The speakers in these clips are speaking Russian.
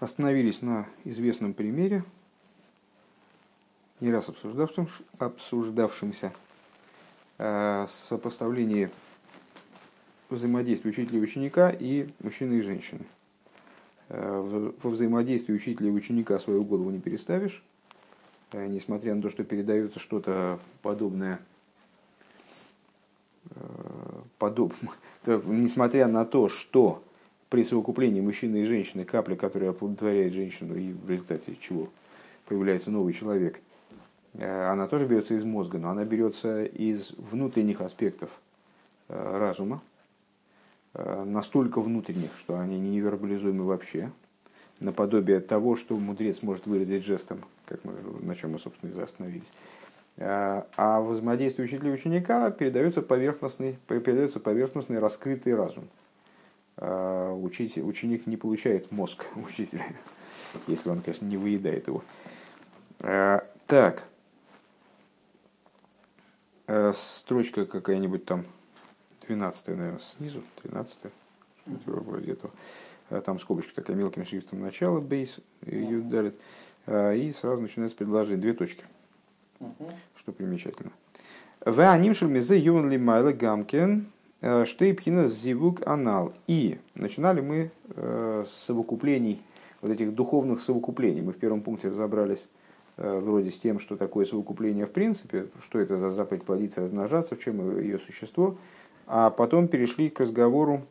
Остановились на известном примере, не раз обсуждавшим, обсуждавшимся, э, сопоставлении взаимодействия учителя и ученика и мужчины и женщины. Э, во взаимодействии учителя и ученика свою голову не переставишь, э, несмотря на то, что передается что-то подобное подоб... несмотря на то, что при совокуплении мужчины и женщины капля, которая оплодотворяет женщину, и в результате чего появляется новый человек, э, она тоже берется из мозга, но она берется из внутренних аспектов э, разума, э, настолько внутренних, что они не невербализуемы вообще, наподобие того, что мудрец может выразить жестом, как мы, на чем мы, собственно, и остановились. А взаимодействие учителя и ученика передается поверхностный, передается поверхностный раскрытый разум – учитель, ученик не получает мозг учителя, если он, конечно, не выедает его. А, так, а, строчка какая-нибудь там, 12 наверное, снизу, 13 вроде этого. Там скобочка такая мелким шрифтом начало, бейс, ее дарит. И сразу начинается предложение, две точки, что примечательно. В анимшел мизе юн ли майла гамкен Штейпхина зивук анал. И начинали мы э, с совокуплений, вот этих духовных совокуплений. Мы в первом пункте разобрались э, вроде с тем, что такое совокупление в принципе, что это за заповедь плодиться, размножаться, в чем ее существо. А потом перешли к разговору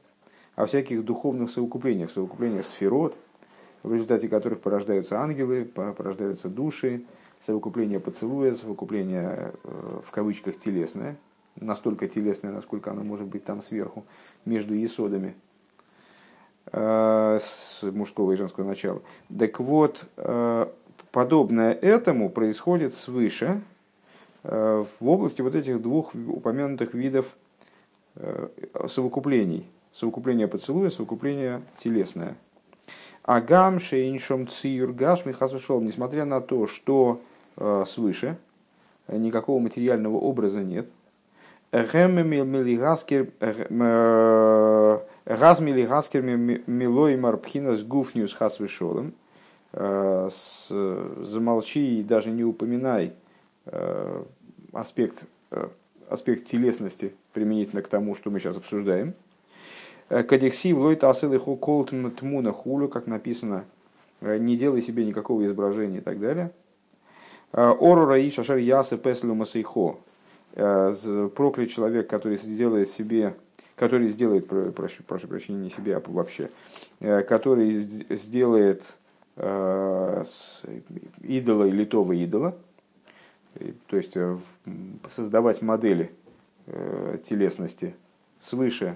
о всяких духовных совокуплениях, совокуплениях сферот, в результате которых порождаются ангелы, порождаются души, совокупление поцелуя, совокупление в кавычках телесное, настолько телесное, насколько оно может быть там сверху, между есодами э, с мужского и женского начала. Так вот, э, подобное этому происходит свыше э, в области вот этих двух упомянутых видов совокуплений. Совокупление поцелуя, совокупление телесное. Агам, Шейншом, Циюр, Гаш, Михасвешол, несмотря на то, что свыше никакого материального образа нет – Размили Гаскер Милой Марпхинас Гуфниус Хасвишолом. Замолчи и даже не упоминай аспект, аспект телесности применительно к тому, что мы сейчас обсуждаем. Кадексив лой тасылыху колтм тмуна хулю, как написано, не делай себе никакого изображения и так далее. Ору раи шашар ясы песлю масейхо. Э, проклят человек, который сделает себе, который сделает, прошу, прошу прощения, не себе, а вообще, э, который сделает э, идола и литого идола, то есть создавать модели телесности свыше,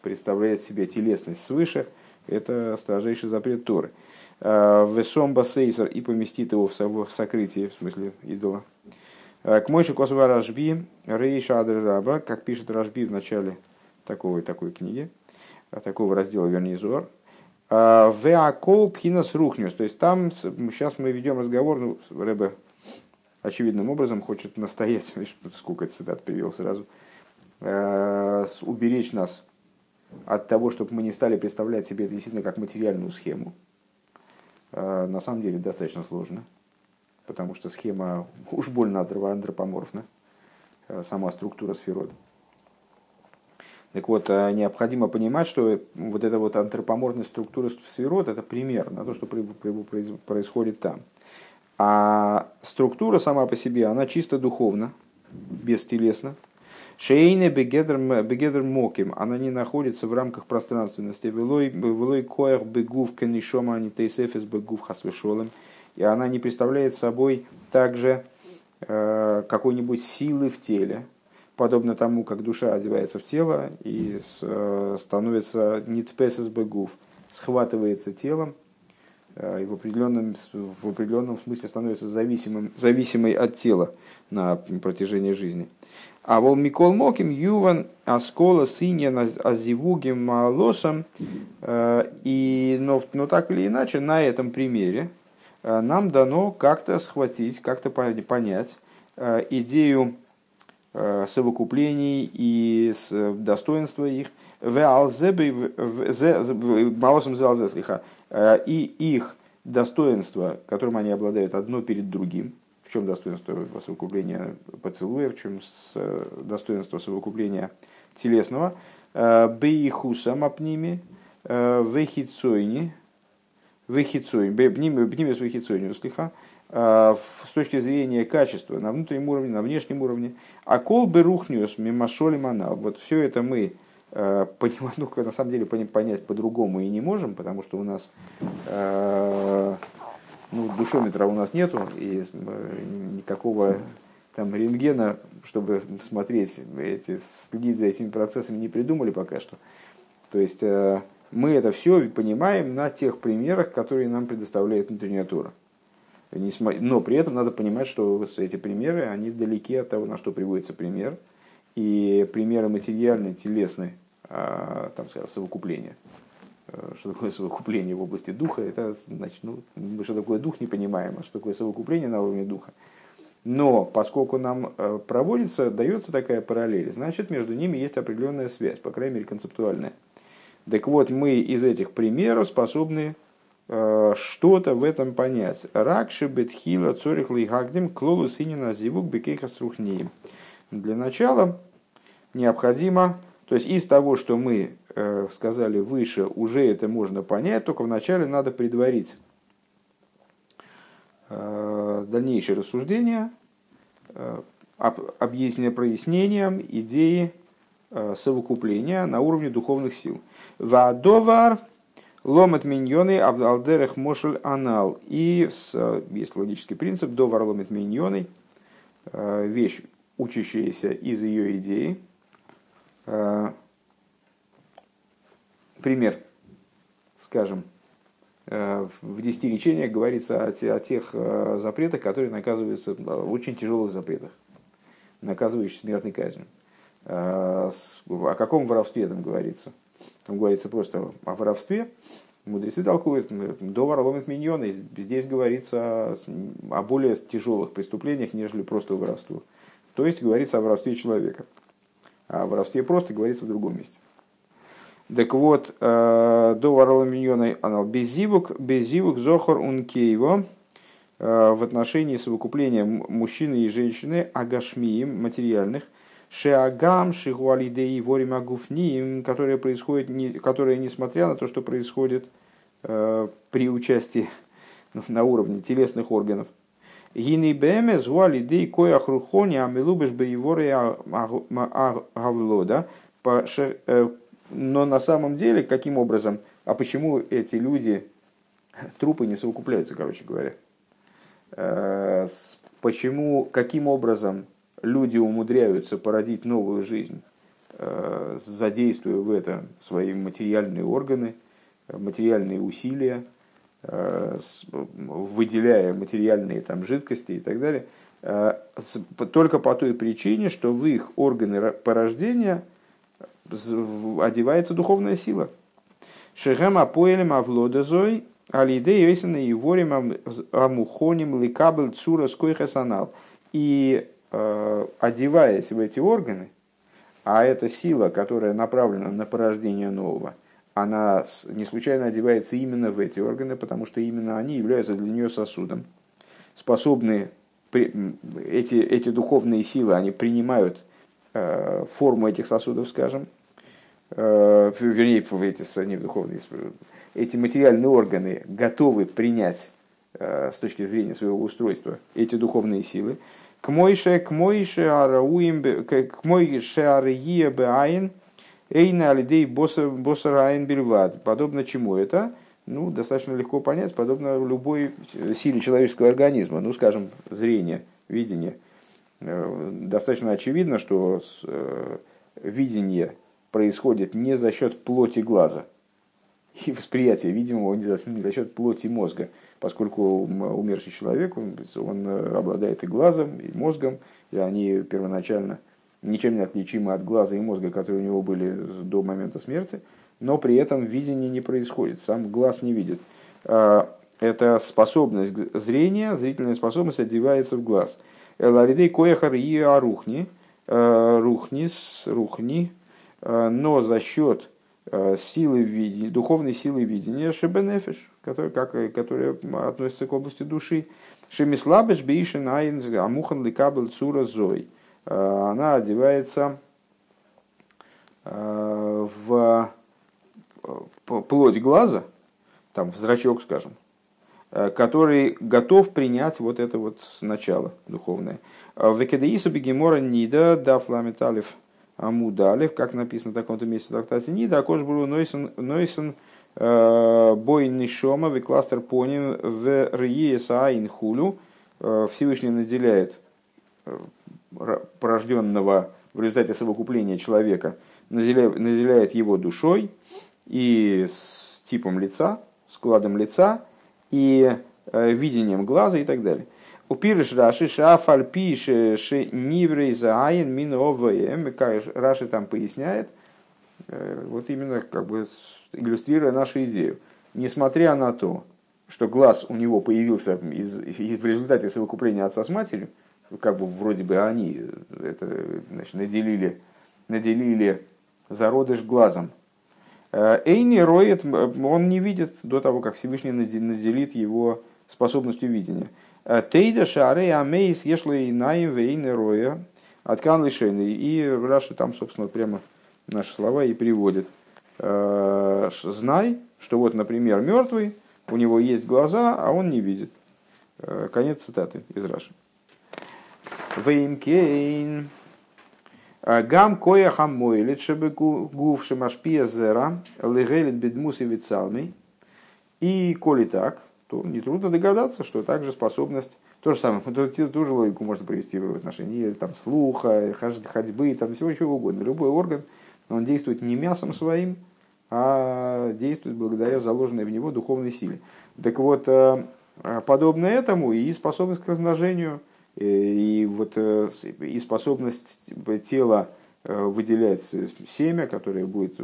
представляет себе телесность свыше, это строжайший запрет Торы. Весом басейсер и поместит его в сокрытие, в смысле идола, к Мойши Косова Рашби, Рейша Адр Раба, как пишет Рашби в начале такой, такой книги, э, такого раздела, вернее, Зор. «Э, Веакол Пхинас Рухнюс. То есть там сейчас мы ведем разговор, ну, Рэбе очевидным образом хочет настоять, сколько цитат привел сразу, уберечь нас от того, чтобы мы не стали представлять себе это действительно как материальную схему. На самом деле достаточно сложно потому что схема уж больно антропоморфна, э, сама структура сферот. Так вот, э, необходимо понимать, что вот эта вот антропоморфная структура сферот – это пример на то, что происходит там. А структура сама по себе, она чисто духовна, бестелесна. Шейне бегедр моким, она не находится в рамках пространственности. Велой коях бегув кенишома они тейсефес бегув хасвешолем – и она не представляет собой также э, какой-нибудь силы в теле, подобно тому, как душа одевается в тело и э, становится нитпесес бегув, схватывается телом э, и в определенном, в определенном смысле становится зависимым, зависимой от тела на протяжении жизни. А вол Микол Моким Юван Аскола Синья Азивугим Малосом. И, но, но так или иначе, на этом примере нам дано как-то схватить, как-то понять э, идею э, совокуплений и достоинства их. и их достоинство, которым они обладают одно перед другим, в чем достоинство совокупления поцелуя, в чем достоинство совокупления телесного, бейхуса мапними, вехицойни, вехицойни, бнимес вехицойни, услиха, с точки зрения качества на внутреннем уровне, на внешнем уровне. А кол бы рухнес мимашоли манал. Вот все это мы э, понимать, ну, на самом деле понять по-другому и не можем, потому что у нас э, ну, душометра у нас нету, и э, никакого там рентгена, чтобы смотреть, эти, следить за этими процессами не придумали пока что. То есть мы это все понимаем на тех примерах, которые нам предоставляет внутренняя тура. Но при этом надо понимать, что эти примеры, они далеки от того, на что приводится пример. И примеры материальные, телесные, а, там, скажем, совокупления. Э, что такое совокупление в области духа? Это значит, ну, мы что такое дух не понимаем, а что такое совокупление на уровне духа. Но поскольку нам э, проводится, дается такая параллель, значит между ними есть определенная связь, по крайней мере концептуальная. Так вот, мы из этих примеров способны Э, что-то в этом понять. Ракши бетхила цорих лейгагдим клолу синина зивук бекейха струхнием. Для начала необходимо, то есть из того, что мы э, сказали выше, уже это можно понять, только вначале надо предварить э, дальнейшее рассуждение, объяснение, прояснением идеи совокупления на уровне духовных сил. Вадовар Ломат миньоны алдерех мошель анал. И есть логический принцип, довар ломат миньоны, э, вещь, учащаяся из ее идеи. Э, пример, скажем, э, в десяти речениях говорится о, тех запретах, которые наказываются, очень тяжелых запретах, наказывающих смертной казнью. О каком воровстве там говорится? Там говорится просто о воровстве. Мудрецы толкуют, до ломит миньоны. Здесь говорится о более тяжелых преступлениях, нежели просто воровство. То есть говорится о воровстве человека. А о воровстве просто говорится в другом месте. Так вот, э, до ворола миньона анал безивук, безивук зохор ункейво э, в отношении совокупления мужчины и женщины агашмием материальных – Шеагам, Шигуалидеи, Ворима Гуфниим, которое происходит, которое, несмотря на то, что происходит э, при участии ну, на уровне телесных органов, Гини беме звали дей коя хрухони амилубеш боеворы гавлода. Э, но на самом деле, каким образом, а почему эти люди, трупы не совокупляются, короче говоря? Э, почему, каким образом люди умудряются породить новую жизнь, э, задействуя в это свои материальные органы, материальные усилия, э, выделяя материальные там, жидкости и так далее, э, только по той причине, что в их органы порождения одевается духовная сила. Шехем апоэлем авлодазой алидей и ворим амухоним ликабель цура скойхасанал. И одеваясь в эти органы, а эта сила, которая направлена на порождение нового, она не случайно одевается именно в эти органы, потому что именно они являются для нее сосудом, способны, эти, эти духовные силы, они принимают э, форму этих сосудов, скажем, э, вернее, эти, не духовные, эти материальные органы готовы принять с точки зрения своего устройства эти духовные силы, к мойше, к мойше арауим, к мойше ария беаин, эйна алидей босараин бельвад. Подобно чему это? Ну, достаточно легко понять, подобно любой силе человеческого организма. Ну, скажем, зрение, видение. Э, достаточно очевидно, что э, видение происходит не за счет плоти глаза и восприятия видимого не за, не за счет плоти мозга поскольку умерший человек, он, он э, обладает и глазом, и мозгом, и они первоначально ничем не отличимы от глаза и мозга, которые у него были до момента смерти, но при этом видение не происходит, сам глаз не видит. А, это способность зрения, зрительная способность одевается в глаз. Эларидей коехар и арухни, э, рухнис, рухни, э, но за счет силы видения, духовной силы видения шебенефиш, которая, как, которая относится к области души. Шемислабеш бейшин айн амухан ликабель цура зой. Она одевается в плоть глаза, там, в зрачок, скажем, который готов принять вот это вот начало духовное. В Экедеису Бегемора Нида Дафламеталев Амудалев, как написано в таком-то месте в трактате Нида, Акош был Нойсон, Нойсон э, Бой Нишома, Викластер Поним, в Риеса Хулю. Э, Всевышний наделяет э, порожденного в результате совокупления человека, наделяет его душой и с типом лица, складом лица и видением глаза и так далее. Упирыш Раши Шафаль пише ши ниврей заайн мин овэм. Раши там поясняет, э, вот именно как бы иллюстрируя нашу идею. Несмотря на то, что глаз у него появился из, в результате совокупления отца с матерью, как бы вроде бы они это, значит, наделили, наделили зародыш глазом. Э, אינו רואה, он не видит до того, как Всевышний наделит его способностью видения. תדע שהרי המת יש לו עיניים ואינו רואה עד כאן לשונו. И Раши там, собственно, прямо наши слова и приводит. «Э, знай, что вот, например, мертвый, у него есть глаза, а он не видит. Э, конец цитаты из Раши. ואם כן. Гам коя хамойлит, чтобы гуф шамашпия зера, легелит бедмус и вицалмей. И коли так, то нетрудно догадаться, что также способность, то же самое, ту, ту же логику можно провести в отношении там, слуха, ходьбы, там, всего чего угодно. Любой орган, он действует не мясом своим, а действует благодаря заложенной в него духовной силе. Так вот, э, подобно этому и способность к размножению, э, и, вот, э, и способность тела выделять семя, которое будет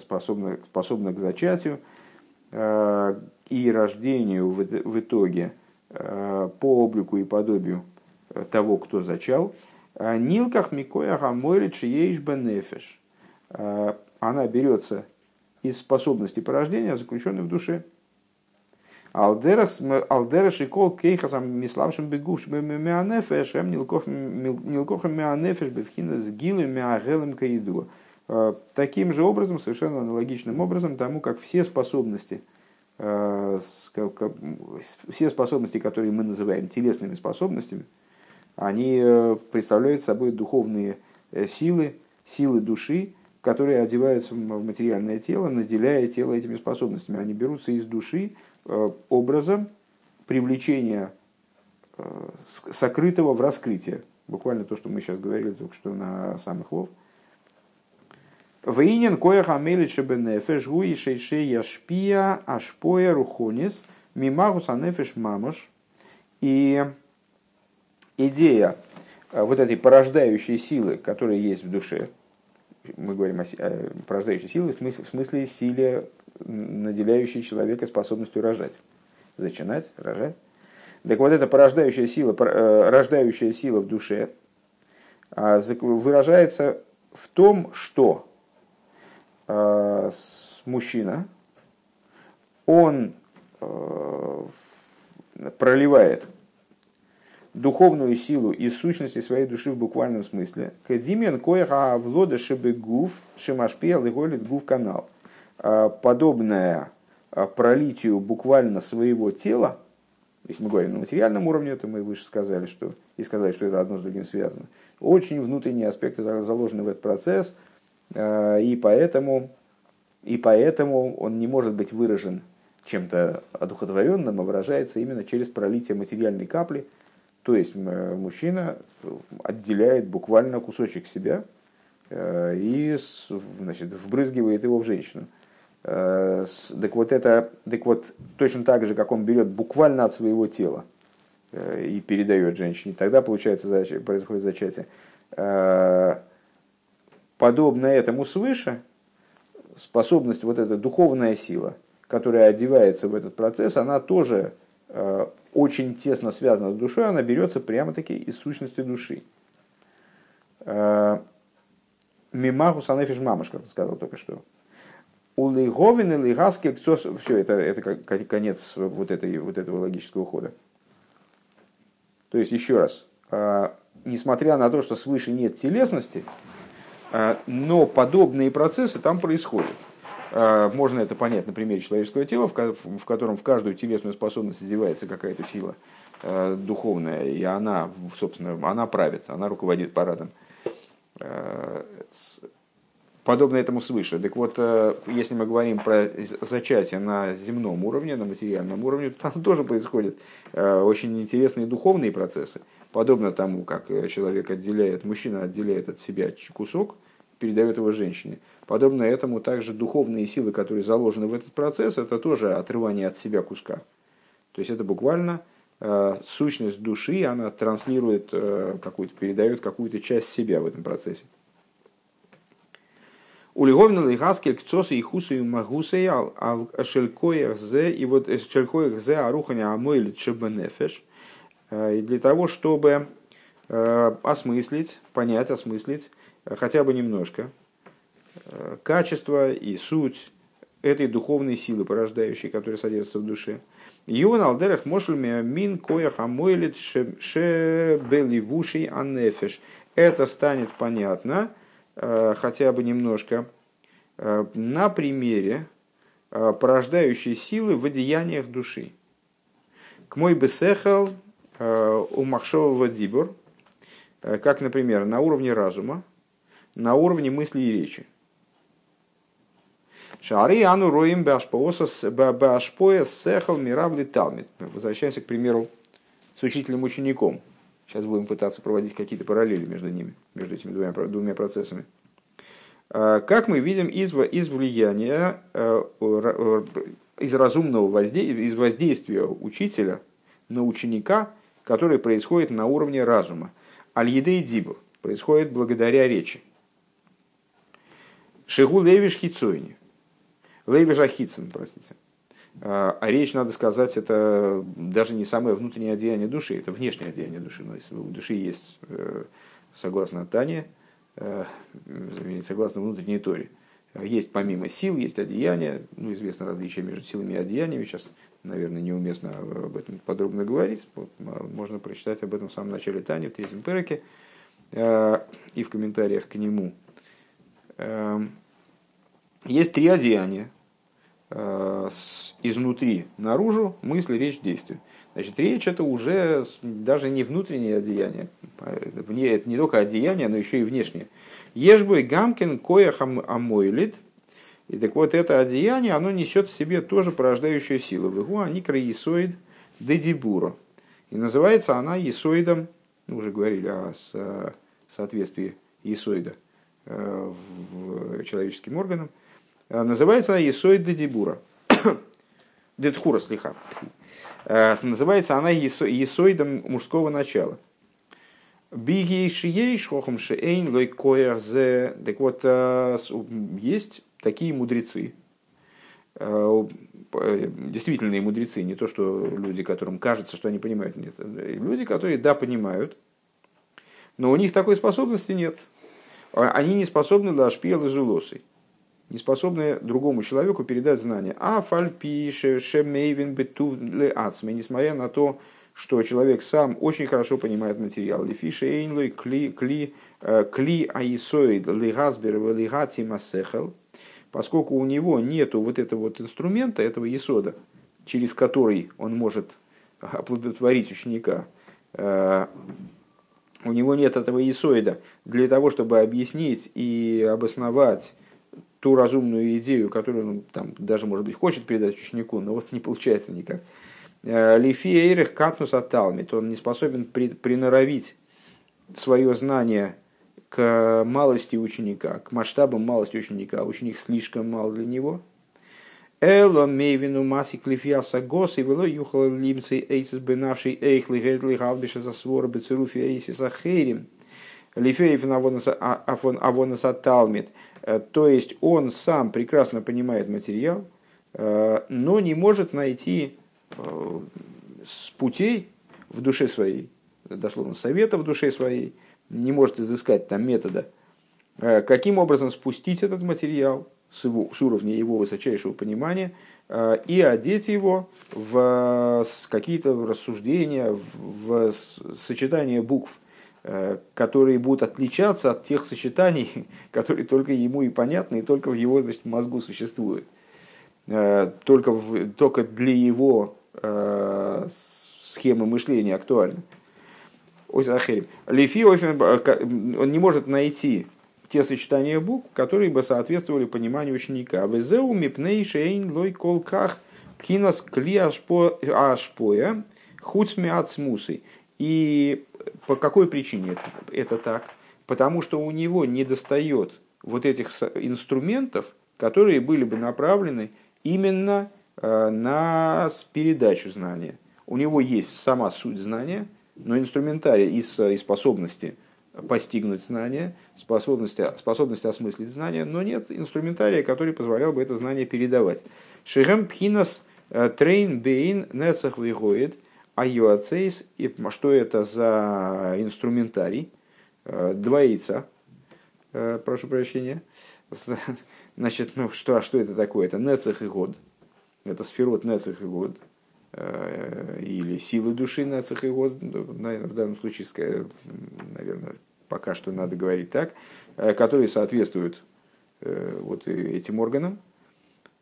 способно, способно к зачатию, и рождению в итоге э, по облику и подобию э, того, кто зачал. А Нилках Микоя Гамойлит Шиеиш Бенефеш. Э, она берется из способности порождения, заключенной в душе. Алдераш и кол кейхасам миславшим бегуш меанефеш, эм нилкохам меанефеш бевхина с гилем меагелем каиду. Таким же образом, совершенно аналогичным образом, тому как все способности – Э, все способности, которые мы называем телесными способностями, они э, представляют собой духовные э, силы, силы души, которые одеваются в материальное тело, наделяя тело этими способностями. Они берутся из души образом привлечения сокрытого в раскрытие. Буквально то, что мы сейчас говорили только что на самых лов. Вейнин коях амелит шебенефеш гуи шейшей яшпия ашпоя рухонис мимагус анефеш мамош. И идея э, вот этой порождающей силы, которая есть в душе, мы говорим о порождающей силе в смысле, силе, наделяющей человека способностью рожать, зачинать, рожать. Так вот эта порождающая сила, э, рождающая сила в душе а, выражается в том, что Э, мужчина, он э, проливает духовную силу из сущности своей души в буквальном смысле. Кадимен коеха влода шебегуф шимашпел и гуф канал. Э, подобное пролитию буквально своего тела, если мы говорим на материальном уровне, то мы выше сказали, что и сказали, что это одно с другим связано. Очень внутренние аспекты заложены в этот процесс – Э, и поэтому, и поэтому он не может быть выражен чем-то одухотворенным, а выражается именно через пролитие материальной капли. То есть мужчина отделяет буквально кусочек себя э, и значит, вбрызгивает его в женщину. Э, так вот, это, так вот, точно так же, как он берет буквально от своего тела и передает женщине, тогда получается, происходит зачатие подобно этому свыше, способность, вот эта духовная сила, которая одевается в этот процесс, она тоже э, очень тесно связана с душой, она берется прямо-таки из сущности души. Э, Мимаху санефиш мамаш, как сказал только что. Улыговин или Гаски, все, это, это конец вот, этой, вот этого логического хода. То есть, еще раз, а, несмотря на то, что свыше нет телесности, но подобные процессы там происходят. А, можно это понять на примере человеческого тела, в котором в каждую телесную способность одевается какая-то сила духовная, и она, собственно, она правит, она руководит парадом подобно этому свыше. Так вот, э, если мы говорим про зачатие на земном уровне, на материальном уровне, то там тоже происходят э, очень интересные духовные процессы. Подобно тому, как э, человек отделяет, мужчина отделяет от себя кусок, передает его женщине. Подобно этому также духовные силы, которые заложены в этот процесс, это тоже отрывание от себя куска. То есть это буквально сущность души, она транслирует какую-то, передает какую-то часть себя в этом процессе. Улиговна лигаскель кцосы и хусу и магусей ал шелькоях зе и вот шелькоях зе аруханя амойлит шебенефеш. И для того, чтобы осмыслить, понять, осмыслить хотя бы немножко качество и суть этой духовной силы, порождающей, которая содержится в душе. Юн алдерах мошельме мин коях амойлит шебеливуший аннефеш. Это станет понятно, Э, хотя бы немножко э, на примере э, порождающей силы в одеяниях души. К мой бесехал у махшового дибур, как, например, на уровне разума, на уровне мысли и речи. Шари ану роим башпоя сехал миравли талмит. Возвращаемся к примеру с учителем-учеником. Сейчас будем пытаться проводить какие-то параллели между ними, между этими двумя, двумя процессами. А, как мы видим из, из влияния, э, из разумного воздействия, из воздействия учителя на ученика, которое происходит на уровне разума. Аль-Еде и Дибур происходит благодаря речи. Шигу Левиш Хицойни. Левиш Ахицин, простите. А, а речь, надо сказать, это даже не самое внутреннее одеяние души, это внешнее одеяние души. Но если у души есть, э, согласно Тане, э, согласно внутренней Торе, есть помимо сил, есть одеяния, ну, известно различие между силами и одеяниями, сейчас, наверное, неуместно об этом подробно говорить, можно прочитать об этом в самом начале Тани, в третьем переке, э, и в комментариях к нему. Есть три одеяния, изнутри наружу мысли, речь, действие. Значит, речь это уже даже не внутреннее одеяние. Вне, это не только одеяние, но еще и внешнее. Ежбой гамкин коях амойлит. И так вот это одеяние, оно несет в себе тоже порождающую силу. Вегу аникра есоид дедибура. И называется она есоидом, мы уже говорили о соответствии есоида э, в человеческим органам, называется она есоид дедибура. Детхура слиха. Э, называется она есоидом мужского начала. Бигейшией шохом шеэйн лой зе. Так вот, э, есть такие мудрецы, э, действительные мудрецы, не то, что люди, которым кажется, что они понимают, нет. Люди, которые, да, понимают, но у них такой способности нет. Они не способны для шпиел и зулосой не способны другому человеку передать знания. А фальпи шемейвин бетувле ацме, несмотря на то, что человек сам очень хорошо понимает материал. Лифиши эйнлой кли кли э, кли аисоид лигазбер лигати масехал, поскольку у него нету вот этого вот инструмента, этого есода, через который он может оплодотворить ученика, э, у него нет этого есоида для того, чтобы объяснить и обосновать ту разумную идею, которую он там, даже, может быть, хочет передать ученику, но вот не получается никак. Э, Лифиейрих катнус аталмит, он не способен при, приноровить свое знание к малости ученика, к масштабам малости ученика. Ученик слишком мал для него. Эло мейвину маси клифиаса гос и вело юхал лимцы эйсис бенавший эйхли гедли галбиша за свора бецеруфи эйсис ахейрим. Лифеев авонас аталмит. Э, то есть он сам прекрасно понимает материал, э, но не может найти э, с путей в душе своей, дословно совета в душе своей, не может изыскать там метода, каким образом спустить этот материал с, его, с уровня его высочайшего понимания и одеть его в какие-то рассуждения, в сочетание букв, которые будут отличаться от тех сочетаний, которые только ему и понятны, и только в его значит, мозгу существуют. Только, в, только для его схемы мышления актуальны. Лифи он не может найти те сочетания букв, которые бы соответствовали пониманию ученика. Везеу мипней шейн лой колках кинас кли ашпоя хуцми ацмусы. И по какой причине это, это так? Потому что у него не достает вот этих инструментов, которые были бы направлены именно э, на передачу знания. У него есть сама суть знания – но инструментарий и, и способности постигнуть знания, способности, способности осмыслить знания, но нет инструментария, который позволял бы это знание передавать. שהם בחינת э, תרין ביעין נצח והוד היועצות. Что это за инструментарий? Э, два яйца. Э, прошу прощения. Значит, ну что, а что это такое? Это нецах и год. Это сферот нецах и год. Э, или силы души на год, наверное, в данном случае, наверное, пока что надо говорить так, которые соответствуют вот этим органам.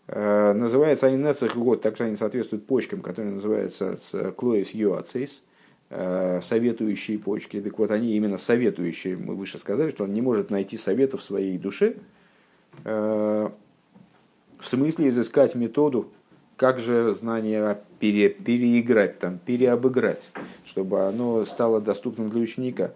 Называется они нецех год, также они соответствуют почкам, которые называются клоис юацейс, советующие почки. Так вот, они именно советующие. Мы выше сказали, что он не может найти совета в своей душе, в смысле изыскать методу, как же знание пере, переиграть, там, переобыграть, чтобы оно стало доступным для ученика.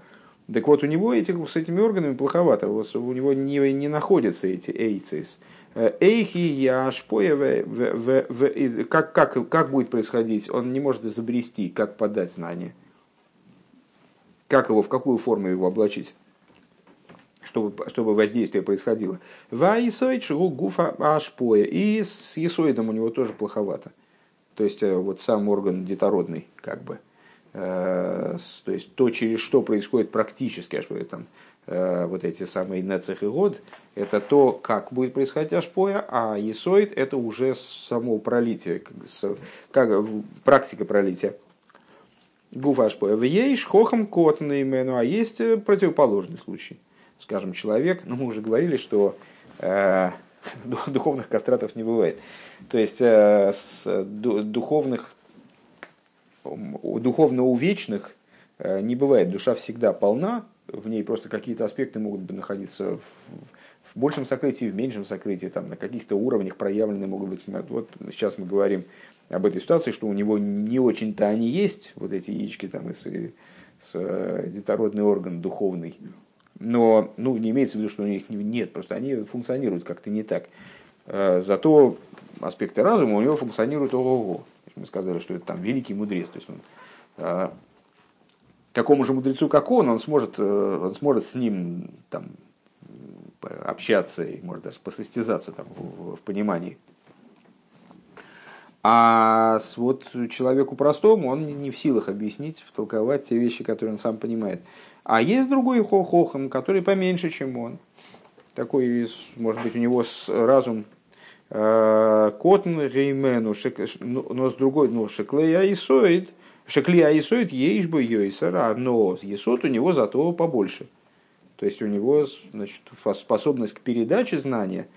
Так вот, у него этих, с этими органами плоховато, у него не, не находятся эти эйцис. Эйхи яшпоя, как, как, как будет происходить, он не может изобрести, как подать знание. Как его, в какую форму его облачить чтобы, чтобы воздействие происходило. Ваисоид шигу гуфа ашпоя. И с есоидом у него тоже плоховато. То есть э, вот сам орган детородный, как бы. Э, то есть то, через что происходит практически, аж там, э, вот эти самые нецех и год, это то, как будет происходить ашпоя, а есоид это уже само пролитие, как, практика пролития. Гуфа ашпоя. В ейш хохам котный имену, а есть противоположный случай – скажем, человек, ну мы уже говорили, что э, духовных кастратов не бывает. То есть э, с духовных, духовно увечных э, не бывает. Душа всегда полна, в ней просто какие-то аспекты могут находиться в, в большем сокрытии, в меньшем сокрытии, там, на каких-то уровнях проявлены могут быть. Вот сейчас мы говорим об этой ситуации, что у него не очень-то они есть, вот эти яички там, и с, и с э, детородный орган духовный, но ну, не имеется в виду, что у них нет, просто они функционируют как-то не так. Э, зато аспекты разума у него функционируют ого-го. Мы сказали, что это там великий мудрец. То есть он, э, такому же мудрецу, как он, он сможет, э, он сможет с ним там, общаться и, может, даже посостязаться там, в, в понимании. А вот человеку простому он не в силах объяснить, втолковать те вещи, которые он сам понимает. А есть другой хохохам, который поменьше, чем он. Такой, может быть, у него разум э, Котн Реймену, ну, но с другой, ну, Шеклея Аисоид, Шеклея Аисоид ейш бы Йойсара, но Есот у него зато побольше. То есть у него значит, способность к передаче знания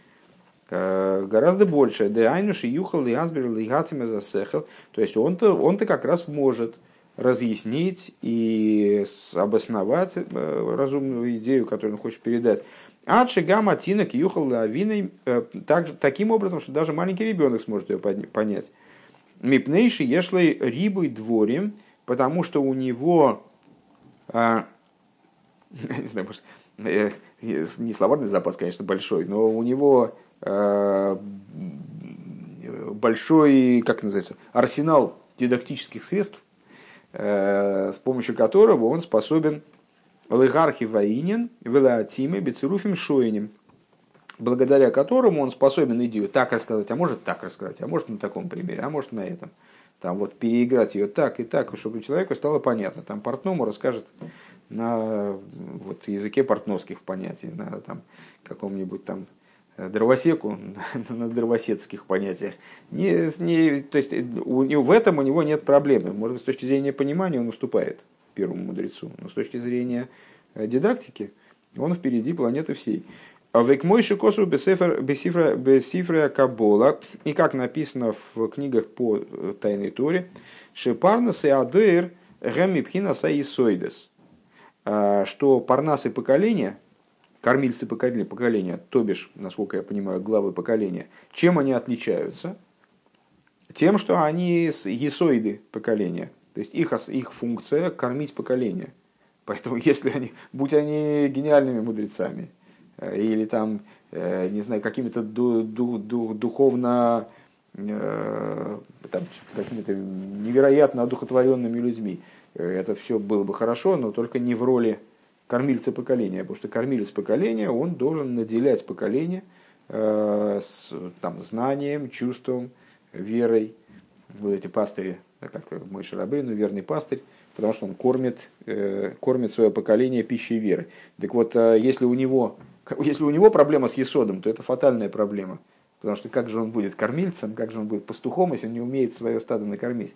э, гораздо больше. Деайнуши юхал и азбер лигатиме засехал. То есть он-то, он-то как раз может разъяснить и обосновать э, разумную идею, которую он хочет передать. Адши гамма тинок юхал лавиной э, таким образом, что даже маленький ребенок сможет ее понять. Мипнейши ешлой рибой дворим, потому что у него а, не знаю, может, э, не словарный запас, конечно, большой, но у него а, большой, как называется, арсенал дидактических средств, Э, с помощью которого он способен лыгархи воинен, велатиме, бецеруфим шоинем, благодаря которому он способен идею так рассказать, а может так рассказать, а может на таком примере, а может на этом. Там вот переиграть ее так и так, чтобы человеку стало понятно. Там портному расскажет на вот, языке портновских понятий, на там, каком-нибудь там дровосеку на дровосекских понятиях. Не, не, то есть у, в этом у него нет проблемы. Может с точки зрения понимания он уступает первому мудрецу, но с точки зрения дидактики он впереди планеты всей. А век мой шикосу бесифра кабола, и как написано в книгах по Тайной Торе, шепарнас и адыр гэмипхина саисоидес, что парнасы поколения – кормильцы поколения, поколения, то бишь, насколько я понимаю, главы поколения, чем они отличаются? Тем, что они есоиды поколения. То есть их, их функция кормить поколение. Поэтому если они, будь они гениальными мудрецами, э, или там, э, не знаю, какими-то ду, ду, ду, духовно э, там, какими-то невероятно одухотворенными людьми, это все было бы хорошо, но только не в роли кормильца поколения, потому что кормилец поколения, он должен наделять поколение э, с, там, знанием, чувством, верой. Вот эти пастыри, как мой Шарабейн, верный пастырь, потому что он кормит, э, кормит свое поколение пищей веры. Так вот, э, если у него, если у него проблема с есодом, то это фатальная проблема. Потому что как же он будет кормильцем, как же он будет пастухом, если он не умеет свое стадо накормить.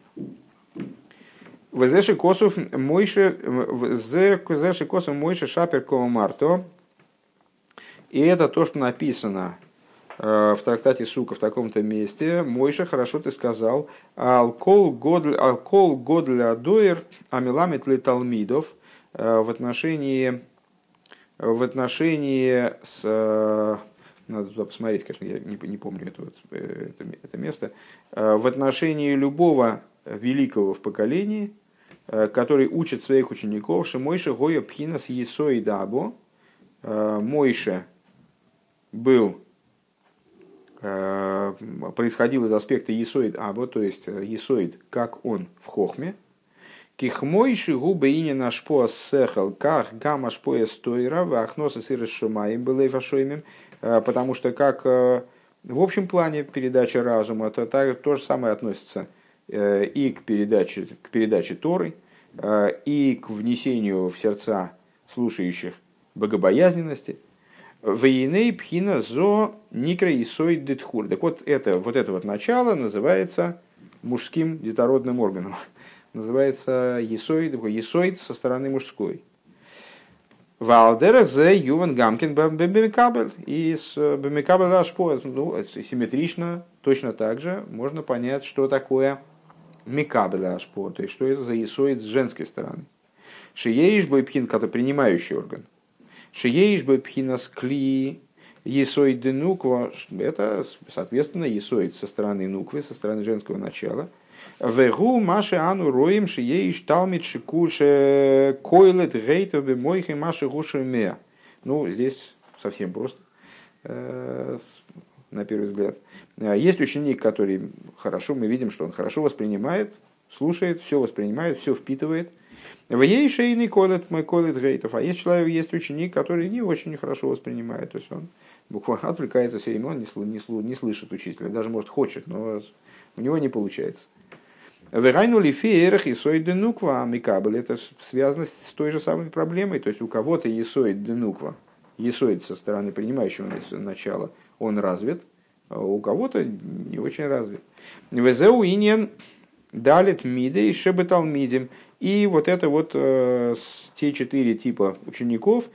Везеши косов мойше, везеши косов мойше шапер марто. И это то, что написано э, в трактате Сука в таком-то месте. Мойша, хорошо ты сказал. Алкол годль адоир амиламит ли талмидов э, в отношении в отношении с э, надо туда посмотреть, конечно, я не, не помню это, вот, это, это место, в отношении любого великого в поколении, Э, который учит своих учеников, что Мойша Гоя Пхинас Есой Дабо. Э, Мойша был, э, происходил из аспекта Есоид Або, то есть Есоид, как он в Хохме. Кихмойши губы ини наш по сехал, как гамаш по стойра, вахноса сыры шумаем был фашоймем, потому что как в общем плане передача разума, то, так, то же самое относится Э, и к передаче, к передаче Торы, э, и к внесению в сердца слушающих богобоязненности. Вейней пхина зо никра и сой детхур. Так вот это, вот это вот начало называется мужским детородным органом. Называется есоид, есоид со стороны мужской. Валдера зе Юван Гамкин Бемикабель. И с Бемикабель Ашпо, ну, симметрично, точно так же можно понять, что такое Микабеля Ашпо, то есть что это за исоид с женской стороны. Шиеиш Бойпхин, который принимающий орган. Шиеиш Бойпхина скли Есоид нуква, это, соответственно, есоид со стороны нуквы, со стороны женского начала. Вегу маши ану роем шиеиш талмит шикуше койлет гейтобе мойхи маши гуши меа. Ну, здесь совсем просто, э, на первый взгляд. А есть ученик, который хорошо, мы видим, что он хорошо воспринимает, слушает, все воспринимает, все впитывает. В ей шейный колет мой колет гейтов. А есть человек, есть ученик, который не очень хорошо воспринимает. То есть он буквально отвлекается все время, он не слышит учителя, даже может хочет, но у него не получается. Верайну ли феерах и сой денуква микабель. Это связано с той же самой проблемой. То есть у кого-то есоид денуква, есоид со стороны принимающего начала, он развит, а у кого-то не очень развит. Везеу иньян далит миде и шебетал мидим. И вот это вот э, те четыре типа учеников,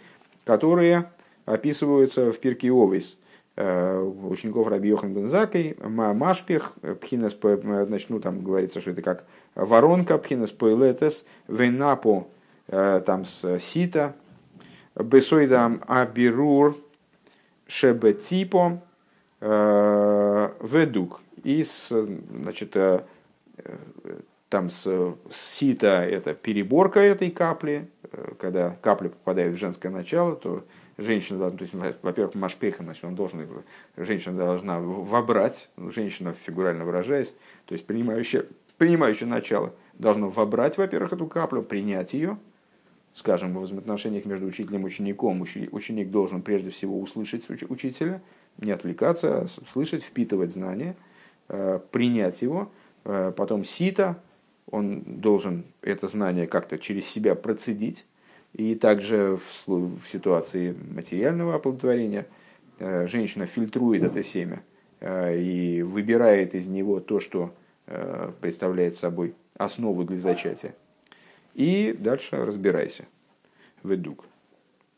которые описываются в Пирке Овейс. Э, учеников Раби Йохан Бензакой, Машпех, Пхинес, значит, ну там говорится, что это как воронка, Пхинес Поэлетес, Венапо, э, там с Сита, Бесойдам Абирур, Шебетипо, Э, ведук. И значит, э, там с, сита это переборка этой капли, э, когда капля попадает в женское начало, то женщина должна, то есть, во-первых, машпеха, значит, он должен, женщина должна вобрать, женщина фигурально выражаясь, то есть принимающая, принимающее начало должно вобрать, во-первых, эту каплю, принять ее, скажем, в взаимоотношениях между учителем и учеником, ученик должен прежде всего услышать учителя, не отвлекаться, слышать, впитывать знания, э, принять его, э, потом сита, он должен это знание как-то через себя процедить, и также в, в ситуации материального оплодотворения женщина фильтрует это семя и выбирает из него то, что представляет собой основу для зачатия. И дальше разбирайся. Ведук.